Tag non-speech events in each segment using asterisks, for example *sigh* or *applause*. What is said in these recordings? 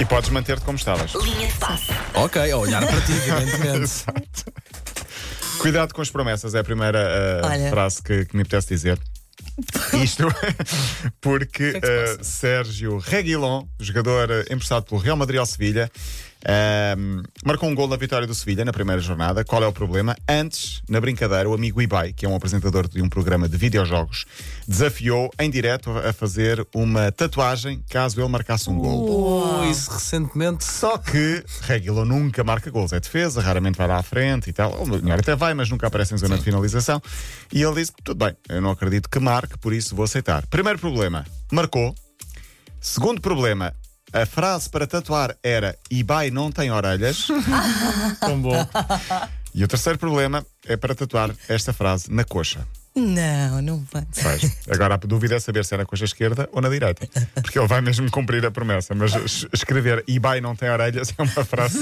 E podes manter-te como estavas. Linha de passe. Ok, a olhar para ti, *laughs* evidentemente. Exato. Cuidado com as promessas, é a primeira uh, Olha. frase que, que me apetece dizer. Isto *laughs* porque que é que se uh, Sérgio Reguilon, jogador uh, emprestado pelo Real Madrid ao Sevilha, uh, marcou um gol na vitória do Sevilha na primeira jornada. Qual é o problema? Antes, na brincadeira, o amigo Ibai, que é um apresentador de um programa de videojogos, desafiou em direto a fazer uma tatuagem caso ele marcasse um gol. Oh, isso recentemente. Só que Reguilon nunca marca gols, é defesa, raramente vai lá à frente e tal. O melhor até vai, mas nunca aparece em zona de finalização. E ele disse: tudo bem, eu não acredito que marque, por isso vou aceitar. Primeiro problema, marcou. Segundo problema, a frase para tatuar era Ibai não tem orelhas. *laughs* Tão bom. E o terceiro problema é para tatuar esta frase na coxa. Não, não vai. Vais. Agora a dúvida é saber se é na coxa esquerda ou na direita. Porque ele vai mesmo cumprir a promessa. Mas es- escrever Ibai não tem orelhas é uma frase.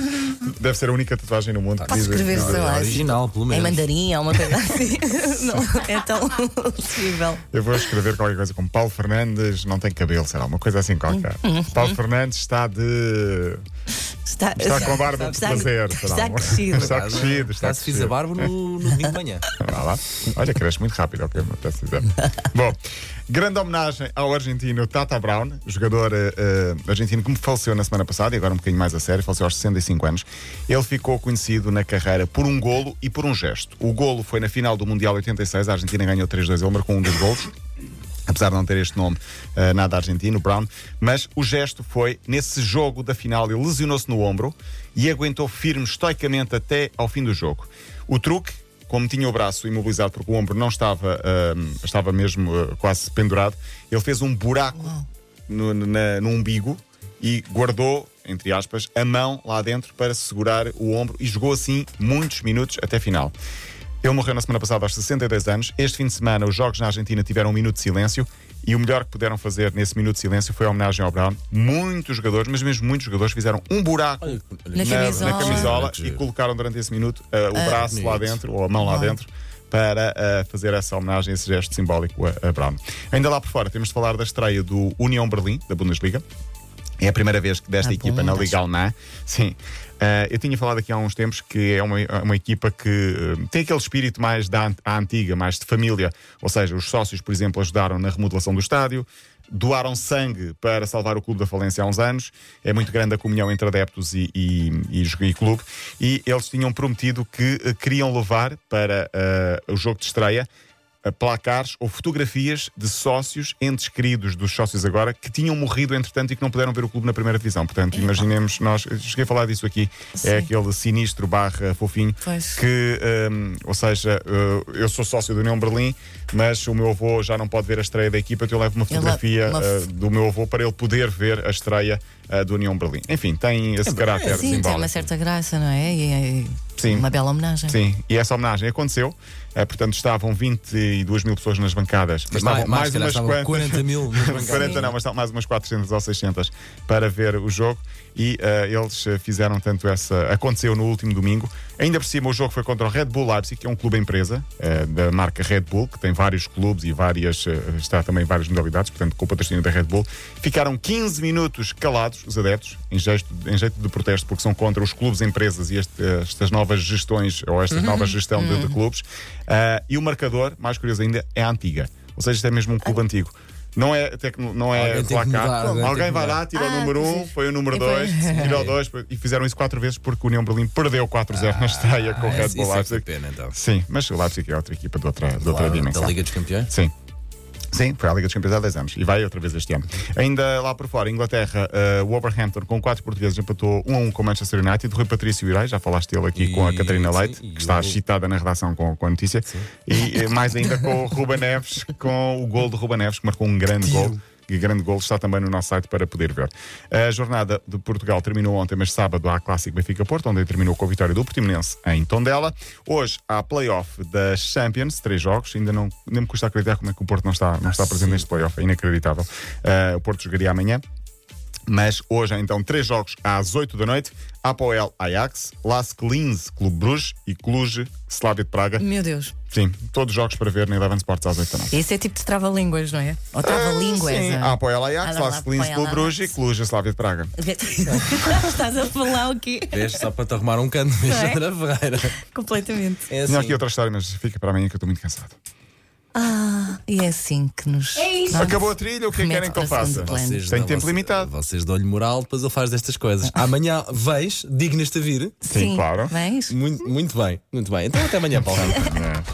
Deve ser a única tatuagem no mundo que Posso diz escrever, sei lá, Original, pelo Em menos. mandarim, ou uma coisa assim. *laughs* não é tão possível. Eu vou escrever qualquer coisa como Paulo Fernandes não tem cabelo, será uma coisa assim qualquer. Uhum. Paulo Fernandes está de. Está, Está com a barba de está, fazer. Está, crescido. Está crescido. Está se fiz a barba no, no domingo de manhã. Olha, cresce muito rápido, ok, me apetece dizer. *laughs* Bom, grande homenagem ao argentino Tata Brown, jogador eh, argentino que me faleceu na semana passada e agora um bocadinho mais a sério, faleceu aos 65 anos. Ele ficou conhecido na carreira por um golo e por um gesto. O golo foi na final do Mundial 86, a Argentina ganhou 3-2, ele marcou um dos golos. Apesar de não ter este nome eh, nada argentino, Brown, mas o gesto foi nesse jogo da final, ele lesionou-se no ombro e aguentou firme estoicamente até ao fim do jogo. O truque, como tinha o braço imobilizado porque o ombro não estava, ahm, estava mesmo ah, quase pendurado, ele fez um buraco no, na- no umbigo e guardou, entre aspas, a mão lá dentro para segurar o ombro e jogou assim muitos minutos até final. Ele morreu na semana passada aos 62 anos. Este fim de semana, os jogos na Argentina tiveram um minuto de silêncio e o melhor que puderam fazer nesse minuto de silêncio foi a homenagem ao Brown. Muitos jogadores, mas mesmo muitos jogadores, fizeram um buraco Olha, Na na, camisola. na camisola e colocaram durante esse minuto uh, o braço lá dentro, ou a mão lá dentro, para uh, fazer essa homenagem, esse gesto simbólico a, a Brown. Ainda lá por fora, temos de falar da estreia do União Berlim, da Bundesliga. É a primeira vez que desta Ah, equipa na Bundes. Liga Alemã. Sim. Uh, eu tinha falado aqui há uns tempos que é uma, uma equipa que uh, tem aquele espírito mais da antiga, mais de família. Ou seja, os sócios, por exemplo, ajudaram na remodelação do estádio, doaram sangue para salvar o clube da falência há uns anos. É muito grande a comunhão entre adeptos e, e, e, e clube. E eles tinham prometido que uh, queriam levar para o jogo de estreia placares ou fotografias de sócios, entes queridos dos sócios agora, que tinham morrido entretanto e que não puderam ver o clube na primeira divisão. Portanto, imaginemos nós, cheguei a falar disso aqui, Sim. é aquele sinistro barra fofinho, Pois. que, hum, ou seja, uh, eu sou sócio do União Berlim, mas o meu avô já não pode ver a estreia da equipa, então eu levo uma fotografia uma uh, f- do meu avô para ele poder ver a estreia uh, do União Berlim. Enfim, tem esse caráter Sim, tem simbólico. uma certa graça, não é? E é Sim. uma bela homenagem. Sim, e essa homenagem aconteceu. Eh, portanto, estavam 22 mil pessoas nas bancadas, mas Mais- estavam mais, mais, calhar, umas estavam quantas. 40 mil nas *laughs* bancadas. 40 não, mas estavam mais umas 400 ou 600 para ver o jogo e eh, eles eh, fizeram tanto essa. Aconteceu no último domingo. Ainda por cima, o jogo foi contra o Red Bull Leipzig, que é um clube empresa eh, da marca Red Bull, que tem vários clubes e várias. eh, está também várias modalidades, portanto, com o patrocínio da Red Bull. Ficaram 15 minutos calados, os adeptos, em jeito, em jeito de protesto, porque são contra os clubes empresas e este- estas novas gestões, ou esta nova gestão de, de clubes. Ah, e o marcador, mais curioso ainda, é a antiga. Ou seja, isto é mesmo um clube antigo. Não é, tecno, não é Alguém placar. mudar, alguém tem Alguém que vai lá, tira o Ah, número 1, um, sim. foi o número E 2, foi- tira o 2 e fizeram isso quatro vezes porque o União Berlim perdeu 4-0 na estreia com o Ah, Red Bull é Leipzig. pena, então. Sim, mas o Leipzig é outra equipa de outra, de outra dimensão. é Da Liga dos Campeões? Sim. Sim, foi à Liga dos Campeões há 10 anos e vai outra vez este ano. Ainda lá por fora, Inglaterra, uh, Wolverhampton com quatro portugueses empatou 1 a 1 com o Manchester United. Rui Patrício Irai, já falaste dele aqui E- com a Catarina sim, Leite, e que está o- excitada na redação com, com a notícia. E eh, mais ainda com o Ruba Neves, com o gol de Ruba Neves, que marcou um grande gol. E grande gol está também no nosso site para poder ver. A jornada de Portugal terminou ontem, mas sábado há Clássico Benfica-Porto, onde terminou com a vitória do Portimonense em Tondela. Hoje há playoff da Champions, três jogos. Ainda não nem me custa acreditar como é que o Porto não está, não está presente neste playoff. É inacreditável. Uh, o Porto jogaria amanhã. Mas hoje, então, três jogos às 8 da noite: Apoel Ajax, Lask Linz Clube Bruges e Cluj Slavia de Praga. Meu Deus. Sim, todos os jogos para ver na Eleven Sports às 8 da noite. Esse é tipo de trava-línguas, não é? Ou trava-línguas. Sim, ah. Apoel Ajax, Ah, Lask Linz Clube Bruges e. Cluj Slavia de Praga. *laughs* Estás a falar o quê? Vês só para te arrumar um canto é? Ferreira. Completamente. É Tinha assim. aqui outra história, mas fica para amanhã que eu estou muito cansado. Ah, e é assim que nos. É isso. Acabou a trilha, o que é que querem que eu faça? Vocês Tem dão- tempo vocês- limitado. Vocês dão-lhe moral, depois ele faz destas coisas. Amanhã vens, dignas-te a vir. Sim, claro. Vens? Muito, muito bem, muito bem. Então até amanhã, Paulo. É.